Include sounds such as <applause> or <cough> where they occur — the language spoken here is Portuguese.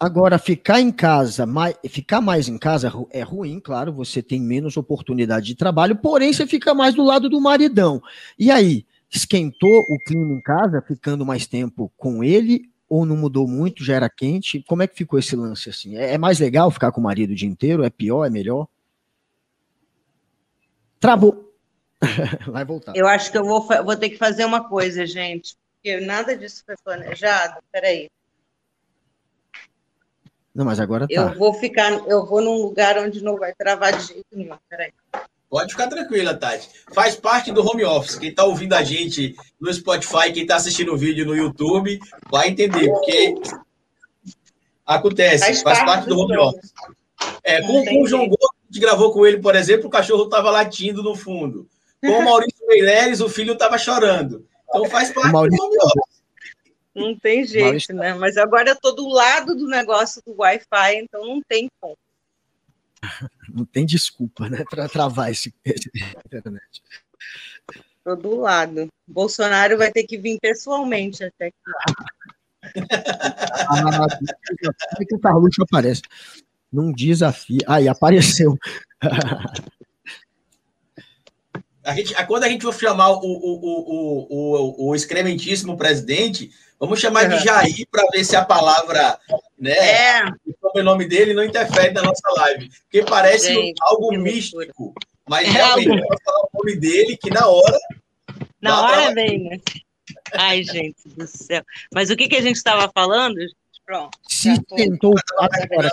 Agora, ficar em casa, mais, ficar mais em casa é ruim, claro, você tem menos oportunidade de trabalho, porém você fica mais do lado do maridão. E aí, esquentou o clima em casa, ficando mais tempo com ele, ou não mudou muito, já era quente? Como é que ficou esse lance assim? É, é mais legal ficar com o marido o dia inteiro? É pior? É melhor? Travou. <laughs> Vai voltar. Eu acho que eu vou, vou ter que fazer uma coisa, gente, porque nada disso foi planejado. Peraí. Não, mas agora tá. Eu vou ficar, eu vou num lugar onde não vai travar de jeito nenhum. Peraí. Pode ficar tranquila, Tati. Faz parte do home office. Quem está ouvindo a gente no Spotify, quem está assistindo o vídeo no YouTube, vai entender, porque acontece, faz, faz parte, do home office. É, com, com, o João Gomes, a gente gravou com ele, por exemplo, o cachorro estava latindo no fundo. Com o Maurício Meireles, o filho estava chorando. Então faz <laughs> parte Maurício... do home office. Não tem jeito, né? Mas agora eu estou do lado do negócio do Wi-Fi, então não tem como. <laughs> Não tem desculpa, né, para travar esse, esse <laughs> internet. Estou do lado. Bolsonaro vai ter que vir pessoalmente até aqui. ah, que o Carluxo aparece. Num desafio. Aí, apareceu. A gente, quando a gente for chamar o, o, o, o, o excrementíssimo presidente, vamos chamar de Jair para ver se a palavra, né, é. o nome dele não interfere na nossa live. Porque parece gente, algo místico. Mas é realmente, algo... vamos falar o nome dele, que na hora. Na hora vem, né? Ai, gente do céu. Mas o que, que a gente estava falando? Pronto. Se tentou agora.